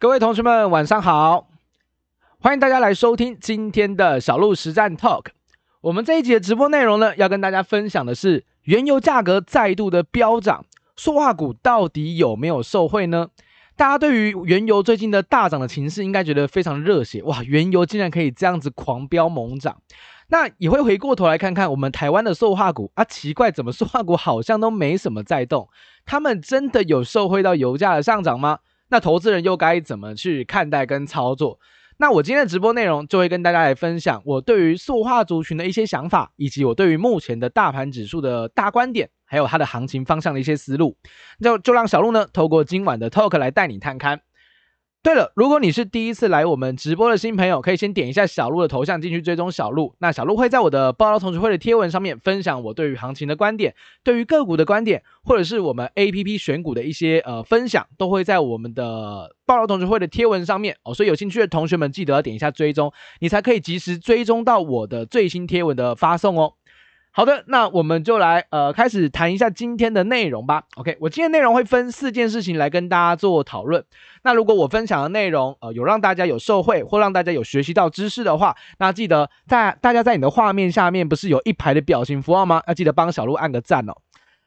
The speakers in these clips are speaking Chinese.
各位同学们，晚上好！欢迎大家来收听今天的小鹿实战 Talk。我们这一集的直播内容呢，要跟大家分享的是原油价格再度的飙涨，塑化股到底有没有受惠呢？大家对于原油最近的大涨的情势，应该觉得非常热血哇！原油竟然可以这样子狂飙猛涨，那也会回过头来看看我们台湾的塑化股啊，奇怪，怎么塑化股好像都没什么在动？他们真的有受惠到油价的上涨吗？那投资人又该怎么去看待跟操作？那我今天的直播内容就会跟大家来分享我对于塑化族群的一些想法，以及我对于目前的大盘指数的大观点，还有它的行情方向的一些思路。就就让小鹿呢，透过今晚的 talk 来带你探看。对了，如果你是第一次来我们直播的新朋友，可以先点一下小鹿的头像进去追踪小鹿。那小鹿会在我的报道同学会的贴文上面分享我对于行情的观点，对于个股的观点，或者是我们 APP 选股的一些呃分享，都会在我们的报道同学会的贴文上面哦。所以有兴趣的同学们记得要点一下追踪，你才可以及时追踪到我的最新贴文的发送哦。好的，那我们就来呃开始谈一下今天的内容吧。OK，我今天内容会分四件事情来跟大家做讨论。那如果我分享的内容呃有让大家有受惠或让大家有学习到知识的话，那记得在大家在你的画面下面不是有一排的表情符号吗？要记得帮小鹿按个赞哦。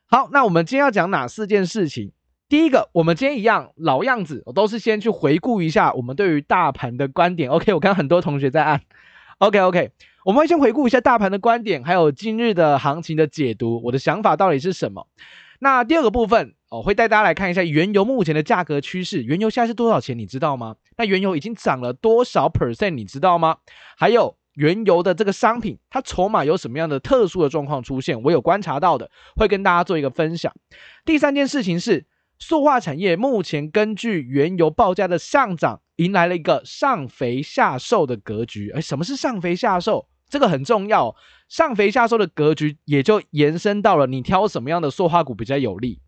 好，那我们今天要讲哪四件事情？第一个，我们今天一样老样子，我都是先去回顾一下我们对于大盘的观点。OK，我看很多同学在按。OK OK。我们会先回顾一下大盘的观点，还有今日的行情的解读，我的想法到底是什么？那第二个部分，哦，会带大家来看一下原油目前的价格趋势，原油现在是多少钱，你知道吗？那原油已经涨了多少 percent，你知道吗？还有原油的这个商品，它筹码有什么样的特殊的状况出现？我有观察到的，会跟大家做一个分享。第三件事情是，塑化产业目前根据原油报价的上涨，迎来了一个上肥下瘦的格局。哎，什么是上肥下瘦？这个很重要，上肥下瘦的格局也就延伸到了你挑什么样的塑化股比较有利。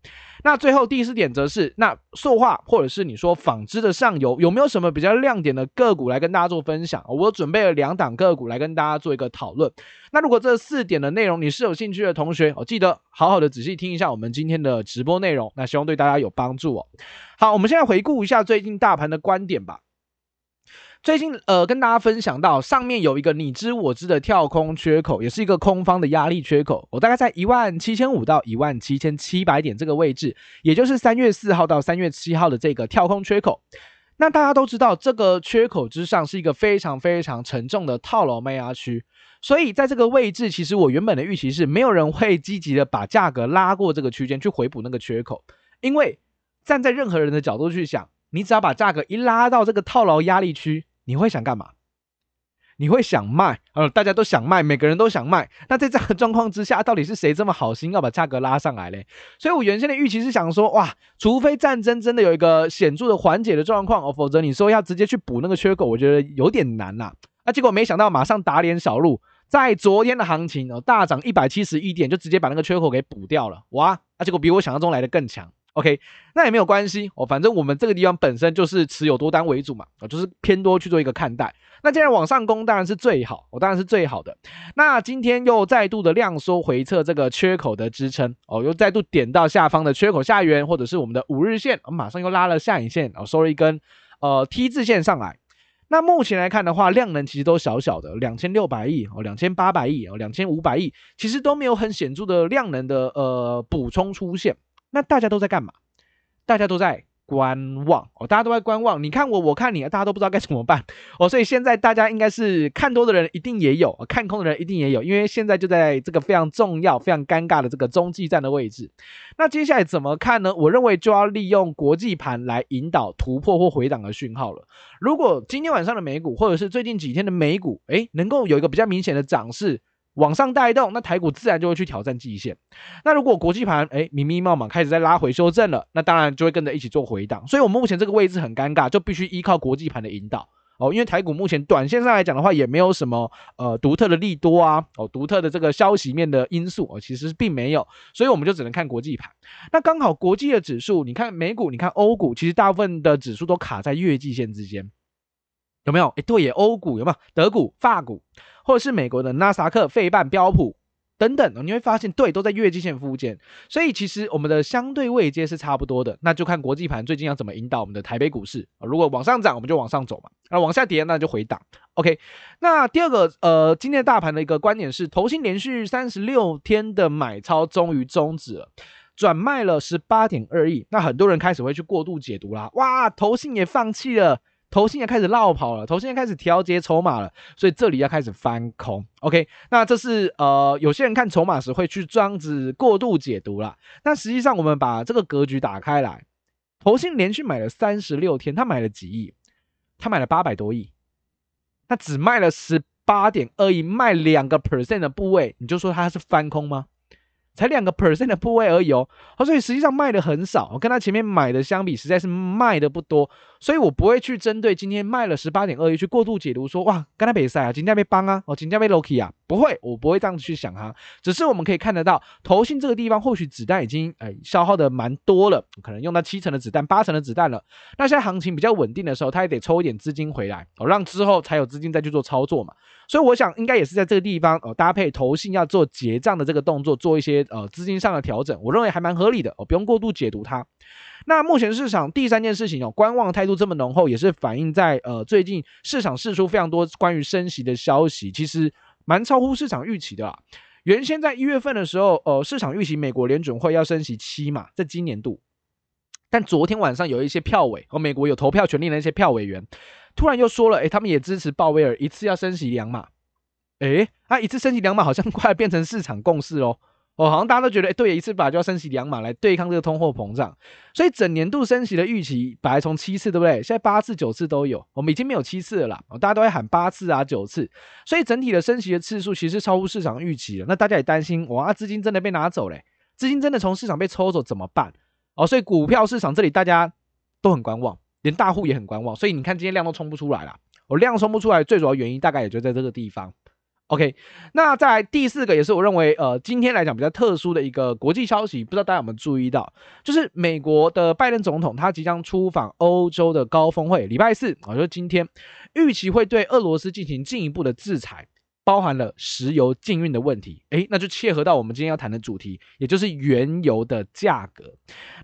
那最后第四点则是，那塑化或者是你说纺织的上游有没有什么比较亮点的个股来跟大家做分享？我准备了两档个股来跟大家做一个讨论。那如果这四点的内容你是有兴趣的同学，我记得好好的仔细听一下我们今天的直播内容，那希望对大家有帮助哦。好，我们现在回顾一下最近大盘的观点吧。最近呃，跟大家分享到，上面有一个你知我知的跳空缺口，也是一个空方的压力缺口。我大概在一万七千五到一万七千七百点这个位置，也就是三月四号到三月七号的这个跳空缺口。那大家都知道，这个缺口之上是一个非常非常沉重的套牢卖压区，所以在这个位置，其实我原本的预期是没有人会积极的把价格拉过这个区间去回补那个缺口，因为站在任何人的角度去想，你只要把价格一拉到这个套牢压力区。你会想干嘛？你会想卖，呃，大家都想卖，每个人都想卖。那在这样的状况之下，到底是谁这么好心要把价格拉上来嘞？所以我原先的预期是想说，哇，除非战争真的有一个显著的缓解的状况哦，否则你说要直接去补那个缺口，我觉得有点难呐。那结果没想到，马上打脸小鹿，在昨天的行情哦，大涨一百七十一点，就直接把那个缺口给补掉了。哇，那结果比我想象中来的更强。OK，那也没有关系哦，反正我们这个地方本身就是持有多单为主嘛，哦，就是偏多去做一个看待。那既然往上攻当然是最好，我、哦、当然是最好的。那今天又再度的量缩回测这个缺口的支撑哦，又再度点到下方的缺口下缘，或者是我们的五日线，我、哦、马上又拉了下影线哦，收了一根呃 T 字线上来。那目前来看的话，量能其实都小小的，两千六百亿哦，两千八百亿哦，两千五百亿，其实都没有很显著的量能的呃补充出现。那大家都在干嘛？大家都在观望哦，大家都在观望。你看我，我看你，大家都不知道该怎么办哦。所以现在大家应该是看多的人一定也有，看空的人一定也有，因为现在就在这个非常重要、非常尴尬的这个中继站的位置。那接下来怎么看呢？我认为就要利用国际盘来引导突破或回档的讯号了。如果今天晚上的美股，或者是最近几天的美股，诶，能够有一个比较明显的涨势。往上带动，那台股自然就会去挑战季线。那如果国际盘哎，密密麻麻开始在拉回修正了，那当然就会跟着一起做回档。所以，我们目前这个位置很尴尬，就必须依靠国际盘的引导哦。因为台股目前短线上来讲的话，也没有什么呃独特的利多啊，哦，独特的这个消息面的因素哦，其实并没有。所以我们就只能看国际盘。那刚好国际的指数，你看美股，你看欧股，其实大部分的指数都卡在月季线之间，有没有？哎，对耶，欧股有没有？德股、法股。或者是美国的纳斯克、费半、标普等等，你会发现对，都在月季线附近，所以其实我们的相对位阶是差不多的。那就看国际盘最近要怎么引导我们的台北股市。如果往上涨，我们就往上走嘛；那往下跌，那就回档。OK，那第二个呃，今天的大盘的一个观点是，投信连续三十六天的买超终于终止了，转卖了十八点二亿。那很多人开始会去过度解读啦，哇，投信也放弃了。投信也开始落跑了，投信也开始调节筹码了，所以这里要开始翻空。OK，那这是呃，有些人看筹码时会去这样子过度解读啦。那实际上我们把这个格局打开来，投信连续买了三十六天，他买了几亿？他买了八百多亿，他只卖了十八点二亿，卖两个 percent 的部位，你就说他是翻空吗？才两个 percent 的部位而已哦，所以实际上卖的很少，我跟他前面买的相比，实在是卖的不多，所以我不会去针对今天卖了十八点二亿去过度解读说，哇，刚才比赛啊，今天被帮啊，哦，今天被 Loki 啊，不会，我不会这样子去想哈，只是我们可以看得到，投信这个地方或许子弹已经诶、哎、消耗的蛮多了，可能用到七成的子弹、八成的子弹了，那现在行情比较稳定的时候，他也得抽一点资金回来，哦，让之后才有资金再去做操作嘛。所以我想应该也是在这个地方，呃，搭配投信要做结账的这个动作，做一些呃资金上的调整，我认为还蛮合理的，哦，不用过度解读它。那目前市场第三件事情哦，观望态度这么浓厚，也是反映在呃最近市场释出非常多关于升息的消息，其实蛮超乎市场预期的啦。原先在一月份的时候，呃，市场预期美国联准会要升息七码，在今年度，但昨天晚上有一些票委和美国有投票权利的那些票委员。突然又说了，诶，他们也支持鲍威尔一次要升息两码，诶，啊，一次升息两码好像快变成市场共识喽，哦，好像大家都觉得，诶，对，一次把就要升息两码来对抗这个通货膨胀，所以整年度升息的预期本来从七次，对不对？现在八次、九次都有，我们已经没有七次了啦，大家都会喊八次啊、九次，所以整体的升息的次数其实超乎市场预期了。那大家也担心，哇，资金真的被拿走嘞，资金真的从市场被抽走怎么办？哦，所以股票市场这里大家都很观望。连大户也很观望，所以你看今天量都冲不出来了。我量冲不出来，最主要原因大概也就在这个地方。OK，那再来第四个也是我认为呃今天来讲比较特殊的一个国际消息，不知道大家有没有注意到，就是美国的拜登总统他即将出访欧洲的高峰会，礼拜四啊，就是今天，预期会对俄罗斯进行进一步的制裁。包含了石油禁运的问题，诶，那就切合到我们今天要谈的主题，也就是原油的价格。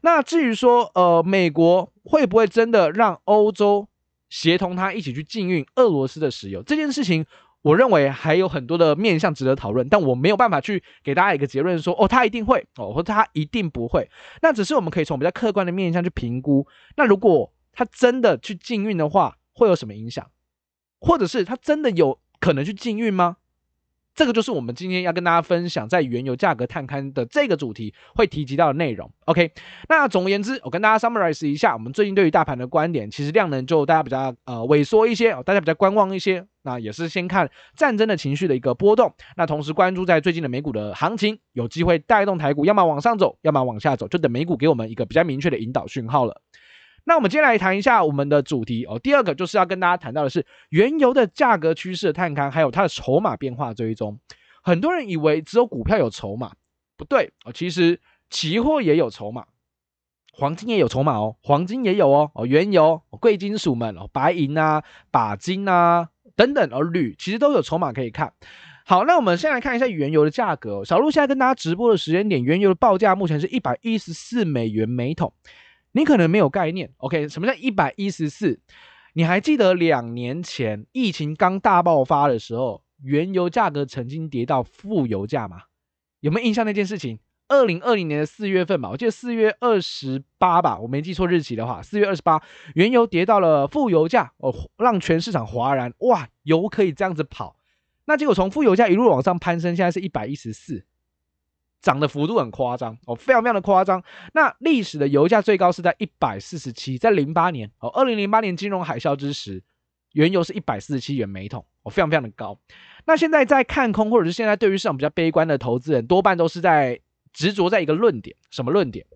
那至于说，呃，美国会不会真的让欧洲协同他一起去禁运俄罗斯的石油？这件事情，我认为还有很多的面向值得讨论，但我没有办法去给大家一个结论说，哦，他一定会，哦，或他一定不会。那只是我们可以从比较客观的面向去评估。那如果他真的去禁运的话，会有什么影响？或者是他真的有？可能去禁运吗？这个就是我们今天要跟大家分享在原油价格探勘的这个主题会提及到的内容。OK，那总而言之，我跟大家 summarize 一下我们最近对于大盘的观点。其实量能就大家比较呃萎缩一些，大家比较观望一些。那也是先看战争的情绪的一个波动，那同时关注在最近的美股的行情，有机会带动台股，要么往上走，要么往下走，就等美股给我们一个比较明确的引导讯号了。那我们接下来谈一下我们的主题哦。第二个就是要跟大家谈到的是原油的价格趋势的探勘，还有它的筹码变化追踪。很多人以为只有股票有筹码，不对哦，其实期货也有筹码，黄金也有筹码哦，黄金也有哦哦，原油、贵金属们哦，白银啊、鈀金啊等等，而铝其实都有筹码可以看。好，那我们先来看一下原油的价格。小路现在跟大家直播的时间点，原油的报价目前是一百一十四美元每桶。你可能没有概念，OK？什么叫一百一十四？你还记得两年前疫情刚大爆发的时候，原油价格曾经跌到负油价吗？有没有印象那件事情？二零二零年的四月份吧，我记得四月二十八吧，我没记错日期的话，四月二十八，原油跌到了负油价，哦，让全市场哗然，哇，油可以这样子跑。那结果从负油价一路往上攀升，现在是一百一十四。涨的幅度很夸张哦，非常非常的夸张。那历史的油价最高是在一百四十七，在零八年哦，二零零八年金融海啸之时，原油是一百四十七元每桶哦，非常非常的高。那现在在看空或者是现在对于市场比较悲观的投资人，多半都是在执着在一个论点，什么论点？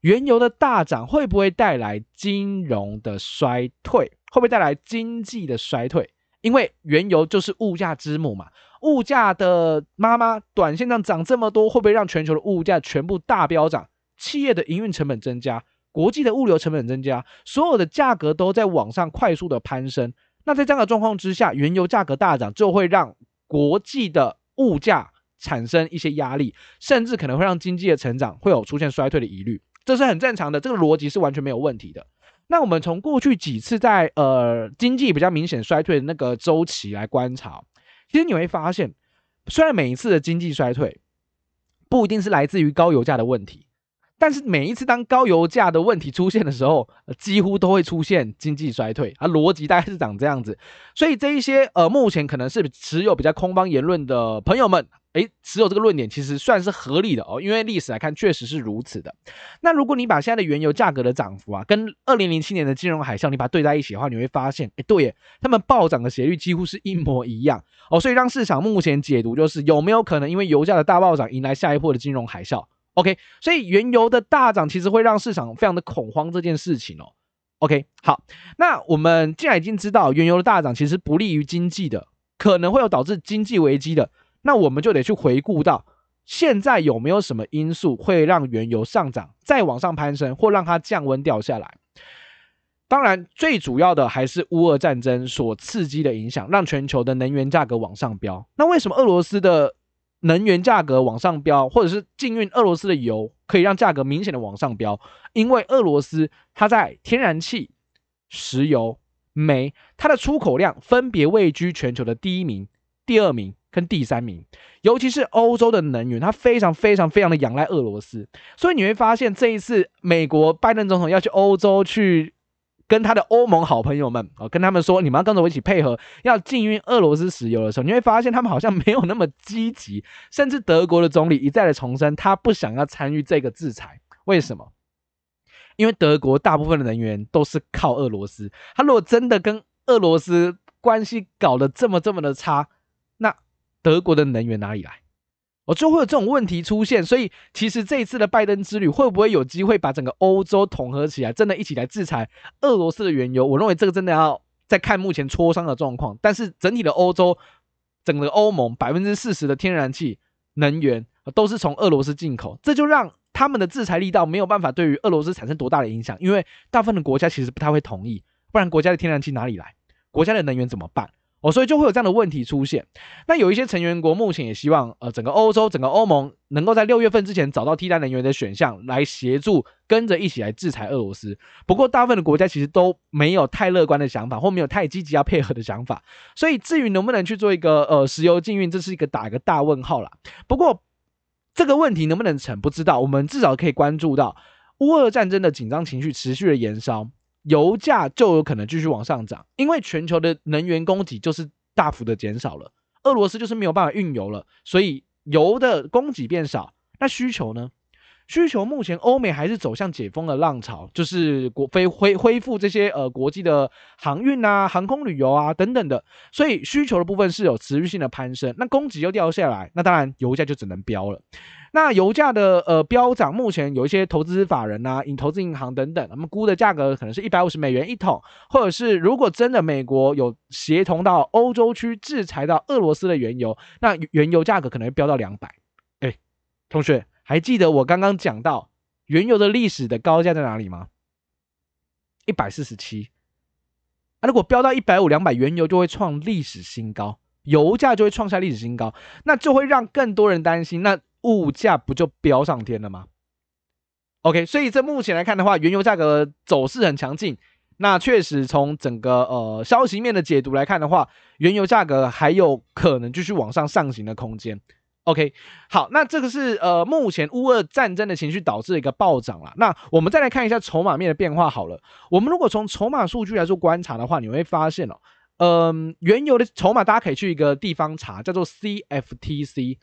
原油的大涨会不会带来金融的衰退？会不会带来经济的衰退？因为原油就是物价之母嘛。物价的妈妈，短线上涨这么多，会不会让全球的物价全部大飙涨？企业的营运成本增加，国际的物流成本增加，所有的价格都在往上快速的攀升。那在这样的状况之下，原油价格大涨，就会让国际的物价产生一些压力，甚至可能会让经济的成长会有出现衰退的疑虑，这是很正常的，这个逻辑是完全没有问题的。那我们从过去几次在呃经济比较明显衰退的那个周期来观察，其实你会发现，虽然每一次的经济衰退不一定是来自于高油价的问题。但是每一次当高油价的问题出现的时候，几乎都会出现经济衰退，啊，逻辑大概是长这样子。所以这一些呃，目前可能是持有比较空方言论的朋友们，诶，持有这个论点其实算是合理的哦，因为历史来看确实是如此的。那如果你把现在的原油价格的涨幅啊，跟二零零七年的金融海啸你把它对在一起的话，你会发现，诶，对耶，他们暴涨的斜率几乎是一模一样哦。所以让市场目前解读就是有没有可能因为油价的大暴涨迎来下一波的金融海啸？OK，所以原油的大涨其实会让市场非常的恐慌这件事情哦。OK，好，那我们既然已经知道原油的大涨其实不利于经济的，可能会有导致经济危机的，那我们就得去回顾到现在有没有什么因素会让原油上涨再往上攀升，或让它降温掉下来？当然，最主要的还是乌俄战争所刺激的影响，让全球的能源价格往上飙。那为什么俄罗斯的能源价格往上飙，或者是禁运俄罗斯的油，可以让价格明显的往上飙。因为俄罗斯它在天然气、石油、煤，它的出口量分别位居全球的第一名、第二名跟第三名。尤其是欧洲的能源，它非常非常非常的仰赖俄罗斯。所以你会发现，这一次美国拜登总统要去欧洲去。跟他的欧盟好朋友们哦，跟他们说，你们要跟着我一起配合，要禁运俄罗斯石油的时候，你会发现他们好像没有那么积极，甚至德国的总理一再的重申，他不想要参与这个制裁。为什么？因为德国大部分的能源都是靠俄罗斯，他如果真的跟俄罗斯关系搞得这么这么的差，德国的能源哪里来？哦，就会有这种问题出现，所以其实这一次的拜登之旅会不会有机会把整个欧洲统合起来，真的一起来制裁俄罗斯的原油？我认为这个真的要再看目前磋商的状况。但是整体的欧洲，整个欧盟百分之四十的天然气能源都是从俄罗斯进口，这就让他们的制裁力道没有办法对于俄罗斯产生多大的影响，因为大部分的国家其实不太会同意，不然国家的天然气哪里来？国家的能源怎么办？哦，所以就会有这样的问题出现。那有一些成员国目前也希望，呃，整个欧洲、整个欧盟能够在六月份之前找到替代能源的选项，来协助跟着一起来制裁俄罗斯。不过，大部分的国家其实都没有太乐观的想法，或没有太积极要配合的想法。所以，至于能不能去做一个呃石油禁运，这是一个打一个大问号啦。不过，这个问题能不能成，不知道。我们至少可以关注到乌俄战争的紧张情绪持续的延烧。油价就有可能继续往上涨，因为全球的能源供给就是大幅的减少了，俄罗斯就是没有办法运油了，所以油的供给变少，那需求呢？需求目前欧美还是走向解封的浪潮，就是国飞恢恢复这些呃国际的航运啊、航空旅游啊等等的，所以需求的部分是有持续性的攀升，那供给又掉下来，那当然油价就只能飙了。那油价的呃飙涨，目前有一些投资法人呐、投资银行等等，他们估的价格可能是一百五十美元一桶，或者是如果真的美国有协同到欧洲区制裁到俄罗斯的原油，那原油价格可能会飙到两百。哎，同学还记得我刚刚讲到原油的历史的高价在哪里吗？一百四十七。啊，如果飙到一百五、两百，原油就会创历史新高，油价就会创下历史新高，那就会让更多人担心那。物价不就飙上天了吗？OK，所以这目前来看的话，原油价格走势很强劲。那确实从整个呃消息面的解读来看的话，原油价格还有可能继续往上上行的空间。OK，好，那这个是呃目前乌俄战争的情绪导致一个暴涨啦。那我们再来看一下筹码面的变化好了。我们如果从筹码数据来做观察的话，你会发现哦，嗯、原油的筹码大家可以去一个地方查，叫做 CFTC。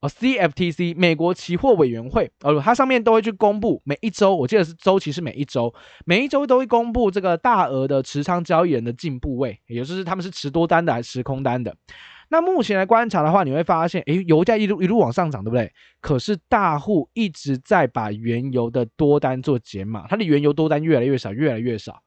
哦，CFTC 美国期货委员会，呃，它上面都会去公布每一周，我记得是周期是每一周，每一周都会公布这个大额的持仓交易人的净部位，也就是他们是持多单的还是持空单的。那目前来观察的话，你会发现，诶，油价一路一路往上涨，对不对？可是大户一直在把原油的多单做减码，它的原油多单越来越少，越来越少。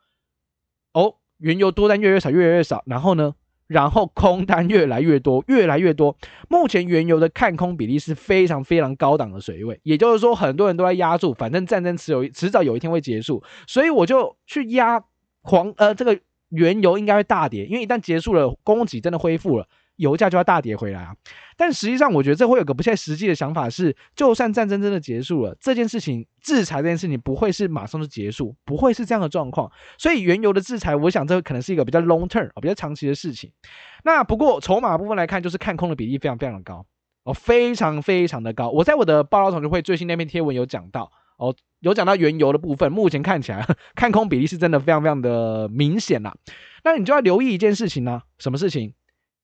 哦，原油多单越来越少，越来越少，然后呢？然后空单越来越多，越来越多。目前原油的看空比例是非常非常高档的水位，也就是说，很多人都在压住，反正战争迟有迟早有一天会结束，所以我就去压狂呃这个原油应该会大跌，因为一旦结束了，供给真的恢复了，油价就要大跌回来啊。但实际上，我觉得这会有个不太实际的想法是，就算战争真的结束了，这件事情制裁这件事情不会是马上就结束，不会是这样的状况。所以原油的制裁，我想这可能是一个比较 long term 比较长期的事情。那不过筹码部分来看，就是看空的比例非常非常的高哦，非常非常的高。我在我的报道同学会最新那篇贴文有讲到哦，有讲到原油的部分，目前看起来看空比例是真的非常非常的明显呐。那你就要留意一件事情呢，什么事情？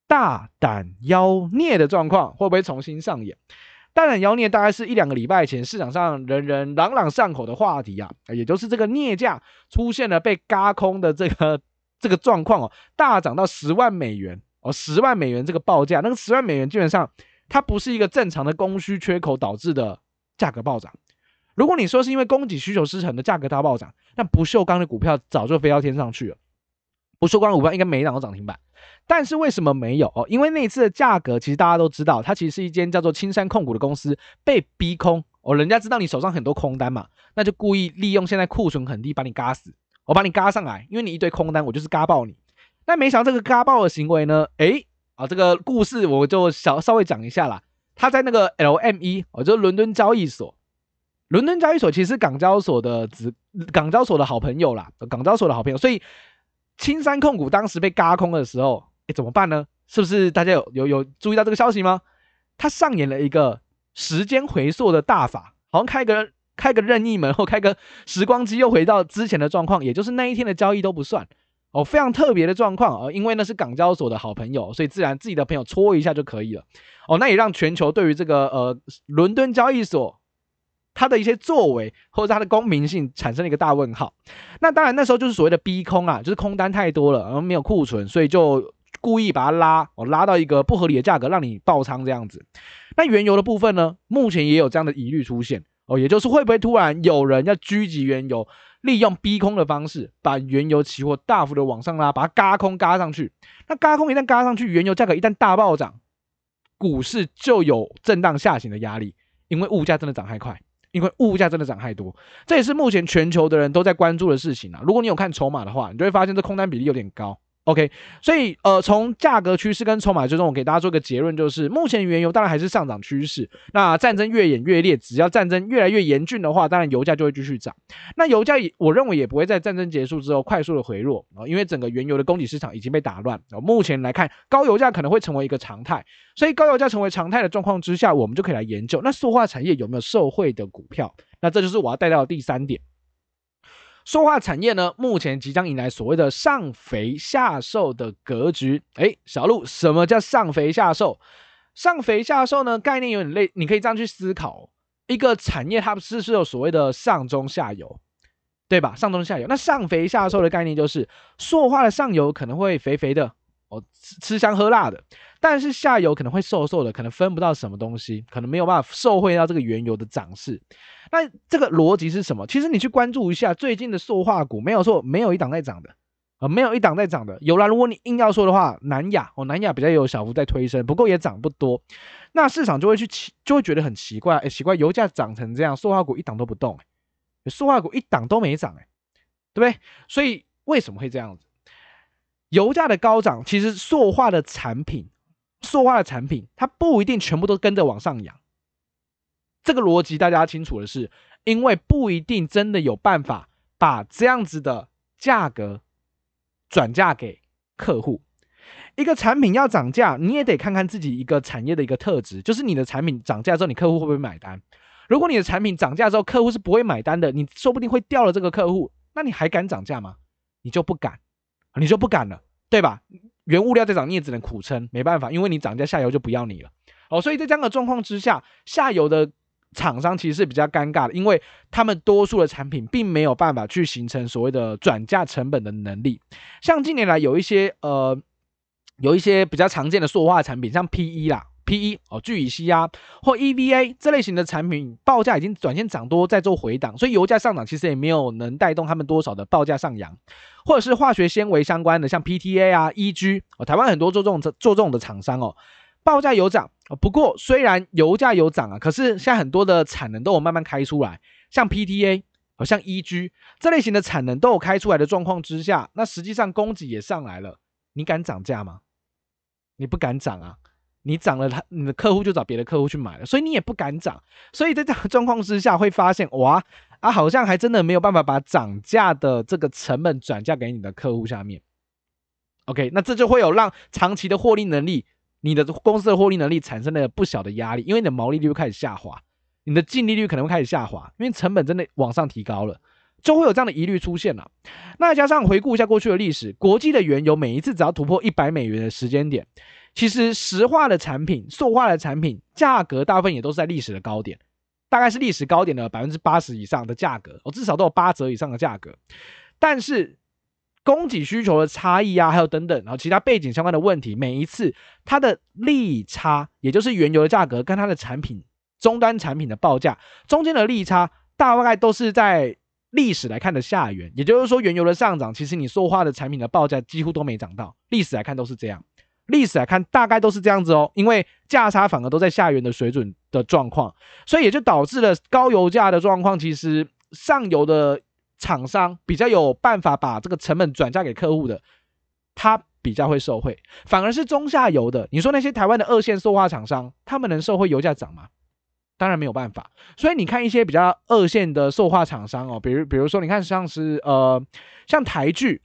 大胆妖孽的状况会不会重新上演？大胆妖孽大概是一两个礼拜前市场上人人朗朗上口的话题啊，也就是这个镍价出现了被轧空的这个 这个状况哦，大涨到十万美元哦，十万美元这个报价，那个十万美元基本上它不是一个正常的供需缺口导致的价格暴涨。如果你说是因为供给需求失衡的价格大暴涨，那不锈钢的股票早就飞到天上去了。不锈钢股票应该每一档都涨停板，但是为什么没有哦？因为那一次的价格，其实大家都知道，它其实是一间叫做青山控股的公司被逼空哦。人家知道你手上很多空单嘛，那就故意利用现在库存很低，把你嘎死，我把你嘎上来，因为你一堆空单，我就是嘎爆你。但没想到这个嘎爆的行为呢，诶啊，这个故事我就小稍微讲一下啦。他在那个 LME 哦，就是伦敦交易所，伦敦交易所其实是港交所的子，港交所的好朋友啦，港交所的好朋友，所以。青山控股当时被嘎空的时候，哎，怎么办呢？是不是大家有有有注意到这个消息吗？他上演了一个时间回溯的大法，好像开个开个任意门或开个时光机，又回到之前的状况，也就是那一天的交易都不算哦，非常特别的状况哦，因为那是港交所的好朋友，所以自然自己的朋友戳一下就可以了哦，那也让全球对于这个呃伦敦交易所。他的一些作为或者他的公平性产生了一个大问号。那当然那时候就是所谓的逼空啊，就是空单太多了，然后没有库存，所以就故意把它拉，哦，拉到一个不合理的价格，让你爆仓这样子。那原油的部分呢，目前也有这样的疑虑出现哦，也就是会不会突然有人要狙击原油，利用逼空的方式把原油期货大幅的往上拉，把它轧空轧上去。那轧空一旦轧上去，原油价格一旦大暴涨，股市就有震荡下行的压力，因为物价真的涨太快。因为物价真的涨太多，这也是目前全球的人都在关注的事情啊。如果你有看筹码的话，你就会发现这空单比例有点高。OK，所以呃，从价格趋势跟筹码追踪，我给大家做个结论，就是目前原油当然还是上涨趋势。那战争越演越烈，只要战争越来越严峻的话，当然油价就会继续涨。那油价也，我认为也不会在战争结束之后快速的回落啊，因为整个原油的供给市场已经被打乱。目前来看，高油价可能会成为一个常态。所以高油价成为常态的状况之下，我们就可以来研究那塑化产业有没有受惠的股票。那这就是我要带到的第三点。塑化产业呢，目前即将迎来所谓的上肥下瘦的格局。诶，小陆，什么叫上肥下瘦？上肥下瘦呢，概念有点类，你可以这样去思考：一个产业它不是是有所谓的上中下游，对吧？上中下游，那上肥下瘦的概念就是塑化的上游可能会肥肥的。哦，吃吃香喝辣的，但是下游可能会瘦瘦的，可能分不到什么东西，可能没有办法受惠到这个原油的涨势。那这个逻辑是什么？其实你去关注一下最近的塑化股，没有错，没有一档在涨的，啊、呃，没有一档在涨的。有啦，如果你硬要说的话，南亚哦，南亚比较有小幅在推升，不过也涨不多。那市场就会去奇，就会觉得很奇怪，哎，奇怪，油价涨成这样，塑化股一档都不动，塑化股一档都没涨，哎，对不对？所以为什么会这样子？油价的高涨，其实塑化的产品，塑化的产品，它不一定全部都跟着往上扬。这个逻辑大家清楚的是，因为不一定真的有办法把这样子的价格转嫁给客户。一个产品要涨价，你也得看看自己一个产业的一个特质，就是你的产品涨价之后，你客户会不会买单？如果你的产品涨价之后，客户是不会买单的，你说不定会掉了这个客户，那你还敢涨价吗？你就不敢。你就不敢了，对吧？原物料在涨，你也只能苦撑，没办法，因为你涨价，下游就不要你了。哦，所以在这样的状况之下，下游的厂商其实是比较尴尬的，因为他们多数的产品并没有办法去形成所谓的转嫁成本的能力。像近年来有一些呃，有一些比较常见的塑化产品，像 PE 啦。P/E 哦，聚乙烯啊，或 EVA 这类型的产品报价已经短线涨多，在做回档，所以油价上涨其实也没有能带动他们多少的报价上扬，或者是化学纤维相关的，像 PTA 啊、EG 哦，台湾很多做这种做这种的厂商哦，报价有涨，不过虽然油价有涨啊，可是现在很多的产能都有慢慢开出来，像 PTA 好像 EG 这类型的产能都有开出来的状况之下，那实际上供给也上来了，你敢涨价吗？你不敢涨啊，你涨了，他你的客户就找别的客户去买了，所以你也不敢涨。所以在这样的状况之下，会发现哇啊，好像还真的没有办法把涨价的这个成本转嫁给你的客户下面。OK，那这就会有让长期的获利能力，你的公司的获利能力产生了不小的压力，因为你的毛利率会开始下滑，你的净利率可能会开始下滑，因为成本真的往上提高了。就会有这样的疑虑出现了。那加上回顾一下过去的历史，国际的原油每一次只要突破一百美元的时间点，其实石化的产品、塑化的产品价格大部分也都是在历史的高点，大概是历史高点的百分之八十以上的价格，哦，至少都有八折以上的价格。但是供给需求的差异啊，还有等等，然后其他背景相关的问题，每一次它的利差，也就是原油的价格跟它的产品终端产品的报价中间的利差，大概都是在。历史来看的下缘，也就是说，原油的上涨，其实你塑化的产品的报价几乎都没涨到。历史来看都是这样，历史来看大概都是这样子哦，因为价差反而都在下缘的水准的状况，所以也就导致了高油价的状况。其实上游的厂商比较有办法把这个成本转嫁给客户的，他比较会受惠，反而是中下游的，你说那些台湾的二线塑化厂商，他们能受惠油价涨吗？当然没有办法，所以你看一些比较二线的塑化厂商哦，比如比如说你看像是呃像台聚，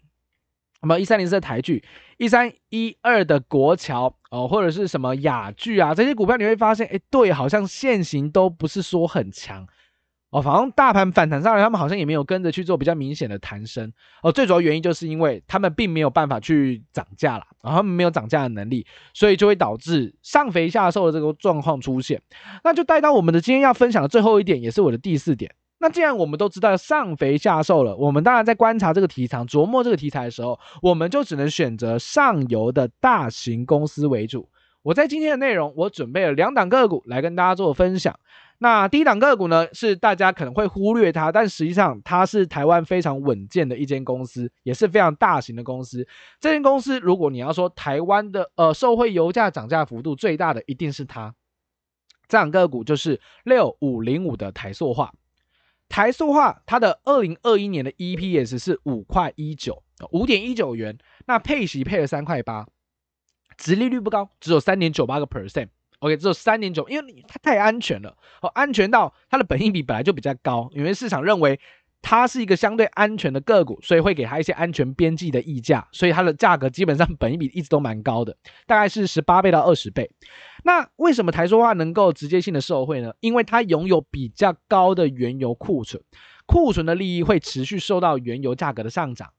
什么一三零四的台剧，一三一二的国桥哦，或者是什么雅剧啊这些股票，你会发现，哎，对，好像线型都不是说很强。哦，反正大盘反弹上来，他们好像也没有跟着去做比较明显的弹升。哦，最主要原因就是因为他们并没有办法去涨价了，然后他们没有涨价的能力，所以就会导致上肥下瘦的这个状况出现。那就带到我们的今天要分享的最后一点，也是我的第四点。那既然我们都知道上肥下瘦了，我们当然在观察这个题材、琢磨这个题材的时候，我们就只能选择上游的大型公司为主。我在今天的内容，我准备了两档个股来跟大家做分享。那第一档个股呢，是大家可能会忽略它，但实际上它是台湾非常稳健的一间公司，也是非常大型的公司。这间公司，如果你要说台湾的呃受惠油价涨价幅度最大的，一定是它。这档个股就是六五零五的台塑化。台塑化它的二零二一年的 EPS 是五块一九，五点一九元。那配息配了三块八，殖利率不高，只有三点九八个 percent。OK，只有三点九，因为它太安全了，哦，安全到它的本益比本来就比较高，因为市场认为它是一个相对安全的个股，所以会给它一些安全边际的溢价，所以它的价格基本上本益比一直都蛮高的，大概是十八倍到二十倍。那为什么台塑化能够直接性的受惠呢？因为它拥有比较高的原油库存，库存的利益会持续受到原油价格的上涨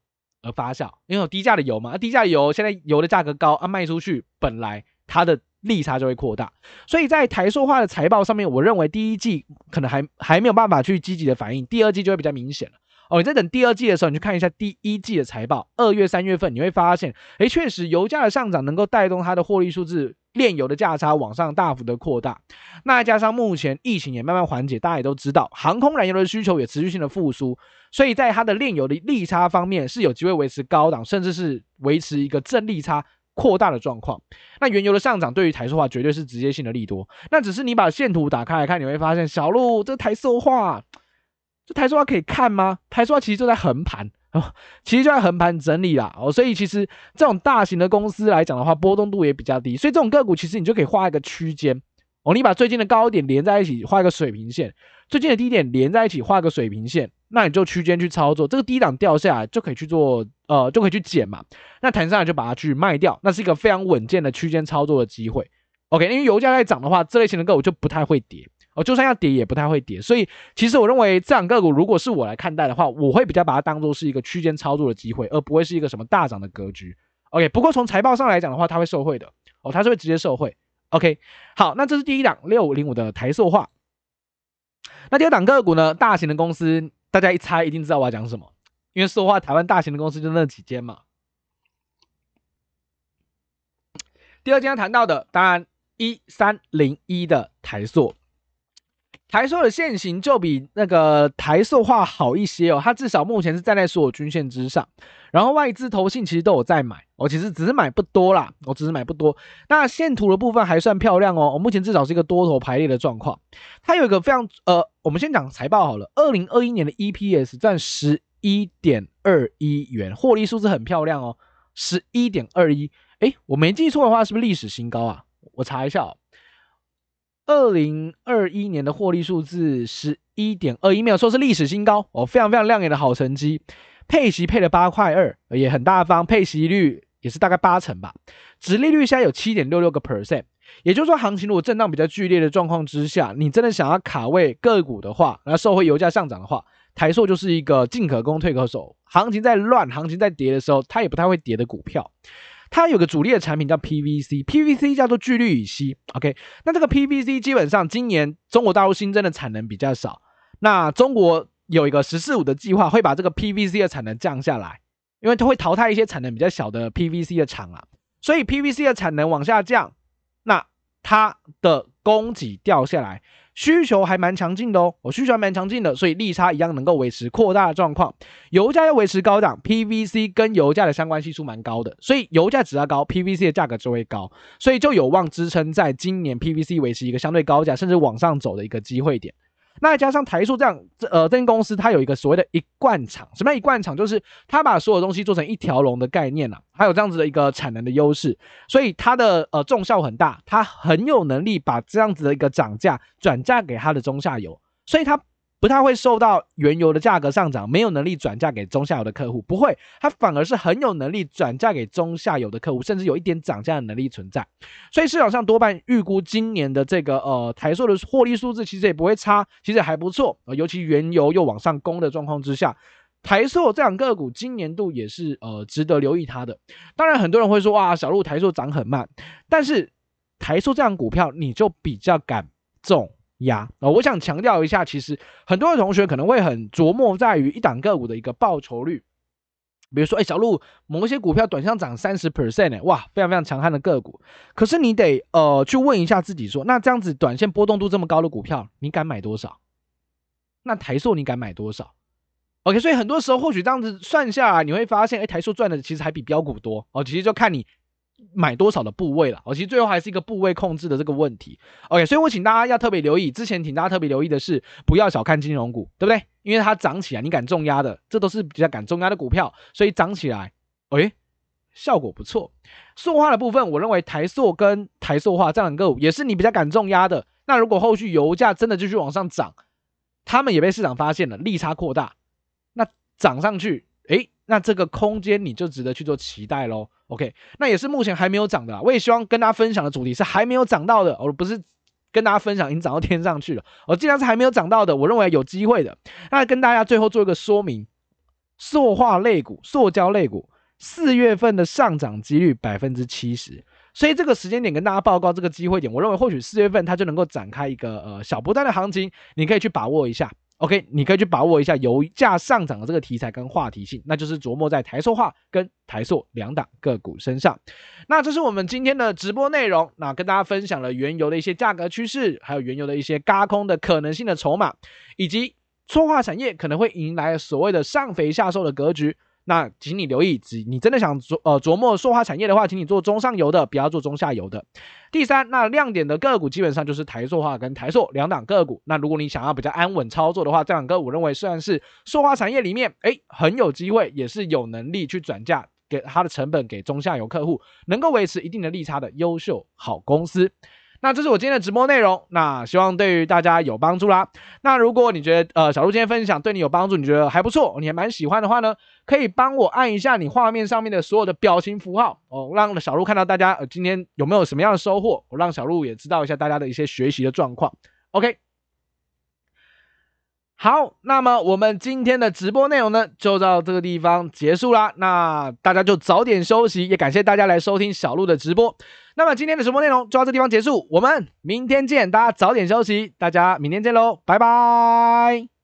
而发酵，因为有低价的油嘛，低价的油现在油的价格高啊，卖出去本来它的。利差就会扩大，所以在台塑化的财报上面，我认为第一季可能还还没有办法去积极的反应，第二季就会比较明显了。哦，你在等第二季的时候，你去看一下第一季的财报，二月、三月份你会发现，诶，确实油价的上涨能够带动它的获利数字，炼油的价差往上大幅的扩大。那加上目前疫情也慢慢缓解，大家也都知道，航空燃油的需求也持续性的复苏，所以在它的炼油的利差方面是有机会维持高档，甚至是维持一个正利差。扩大的状况，那原油的上涨对于台塑化绝对是直接性的利多。那只是你把线图打开来看，你会发现小路这台塑化，这台塑化可以看吗？台塑化其实就在横盘哦，其实就在横盘整理啦哦。所以其实这种大型的公司来讲的话，波动度也比较低。所以这种个股其实你就可以画一个区间哦，你把最近的高点连在一起画一个水平线，最近的低点连在一起画个水平线。那你就区间去操作，这个低档掉下来就可以去做，呃，就可以去减嘛。那弹上来就把它去卖掉，那是一个非常稳健的区间操作的机会。OK，因为油价在涨的话，这类型的个股就不太会跌哦，就算要跌也不太会跌。所以其实我认为这档个股如果是我来看待的话，我会比较把它当做是一个区间操作的机会，而不会是一个什么大涨的格局。OK，不过从财报上来讲的话，它会受惠的哦，它是会直接受惠。OK，好，那这是第一档六五零五的台塑化。那第二档个股呢，大型的公司。大家一猜一定知道我要讲什么，因为说话台湾大型的公司就那几间嘛。第二间要谈到的，当然一三零一的台塑，台塑的线型就比那个台塑化好一些哦，它至少目前是站在所有均线之上，然后外资投信其实都有在买，我其实只是买不多啦，我只是买不多。那线图的部分还算漂亮哦，我目前至少是一个多头排列的状况，它有一个非常呃。我们先讲财报好了，二零二一年的 EPS 占十一点二一元，获利数字很漂亮哦，十一点二一。哎，我没记错的话，是不是历史新高啊？我查一下哦。二零二一年的获利数字十一点二一，没有说是历史新高哦，非常非常亮眼的好成绩。配息配了八块二，也很大方，配息率也是大概八成吧。殖利率现在有七点六六个 percent，也就是说，行情如果震荡比较剧烈的状况之下，你真的想要卡位个股的话，那受惠油价上涨的话，台塑就是一个进可攻退可守。行情在乱，行情在跌的时候，它也不太会跌的股票。它有个主力的产品叫 PVC，PVC 叫做聚氯乙烯。OK，那这个 PVC 基本上今年中国大陆新增的产能比较少，那中国有一个“十四五”的计划，会把这个 PVC 的产能降下来，因为它会淘汰一些产能比较小的 PVC 的厂啊，所以 PVC 的产能往下降，那它的供给掉下来。需求还蛮强劲的哦，我需求还蛮强劲的，所以利差一样能够维持扩大的状况。油价要维持高档，PVC 跟油价的相关系数蛮高的，所以油价只要高，PVC 的价格就会高，所以就有望支撑在今年 PVC 维持一个相对高价，甚至往上走的一个机会点。那加上台塑这样，这呃这间公司它有一个所谓的一贯厂，什么叫一贯厂？就是它把所有东西做成一条龙的概念、啊，还有这样子的一个产能的优势，所以它的呃重效很大，它很有能力把这样子的一个涨价转嫁给它的中下游，所以它。不太会受到原油的价格上涨，没有能力转嫁给中下游的客户，不会，它反而是很有能力转嫁给中下游的客户，甚至有一点涨价的能力存在。所以市场上多半预估今年的这个呃台塑的获利数字其实也不会差，其实还不错。呃，尤其原油又往上攻的状况之下，台塑这两个股今年度也是呃值得留意它的。当然，很多人会说哇，小路台塑涨很慢，但是台塑这样股票你就比较敢重压啊、哦！我想强调一下，其实很多的同学可能会很琢磨在于一档个股的一个报酬率，比如说，哎，小路某一些股票短线涨三十 percent 哇，非常非常强悍的个股。可是你得呃去问一下自己说，那这样子短线波动度这么高的股票，你敢买多少？那台塑你敢买多少？OK，所以很多时候或许这样子算下来，你会发现，哎，台塑赚的其实还比标股多哦。其实就看你。买多少的部位了？哦，其实最后还是一个部位控制的这个问题。OK，所以我请大家要特别留意，之前请大家特别留意的是，不要小看金融股，对不对？因为它涨起来，你敢重压的，这都是比较敢重压的股票，所以涨起来，诶，效果不错。塑化的部分，我认为台塑跟台塑化这两个也是你比较敢重压的。那如果后续油价真的继续往上涨，他们也被市场发现了，利差扩大，那涨上去，诶，那这个空间你就值得去做期待喽。OK，那也是目前还没有涨的，我也希望跟大家分享的主题是还没有涨到的，而不是跟大家分享已经涨到天上去了。我既然是还没有涨到的，我认为有机会的，那跟大家最后做一个说明：塑化类股、塑胶类股，四月份的上涨几率百分之七十，所以这个时间点跟大家报告这个机会点，我认为或许四月份它就能够展开一个呃小波段的行情，你可以去把握一下。OK，你可以去把握一下油价上涨的这个题材跟话题性，那就是琢磨在台塑化跟台塑两档个股身上。那这是我们今天的直播内容，那跟大家分享了原油的一些价格趋势，还有原油的一些轧空的可能性的筹码，以及塑化产业可能会迎来所谓的上肥下瘦的格局。那请你留意，只你真的想琢呃琢磨塑化产业的话，请你做中上游的，不要做中下游的。第三，那亮点的个股基本上就是台塑化跟台塑两档个股。那如果你想要比较安稳操作的话，这两个我认为算是塑化产业里面，哎，很有机会，也是有能力去转嫁给它的成本给中下游客户，能够维持一定的利差的优秀好公司。那这是我今天的直播内容，那希望对于大家有帮助啦。那如果你觉得呃小鹿今天分享对你有帮助，你觉得还不错，你还蛮喜欢的话呢，可以帮我按一下你画面上面的所有的表情符号哦，让小鹿看到大家呃今天有没有什么样的收获，我让小鹿也知道一下大家的一些学习的状况。OK。好，那么我们今天的直播内容呢，就到这个地方结束啦。那大家就早点休息，也感谢大家来收听小鹿的直播。那么今天的直播内容就到这地方结束，我们明天见。大家早点休息，大家明天见喽，拜拜。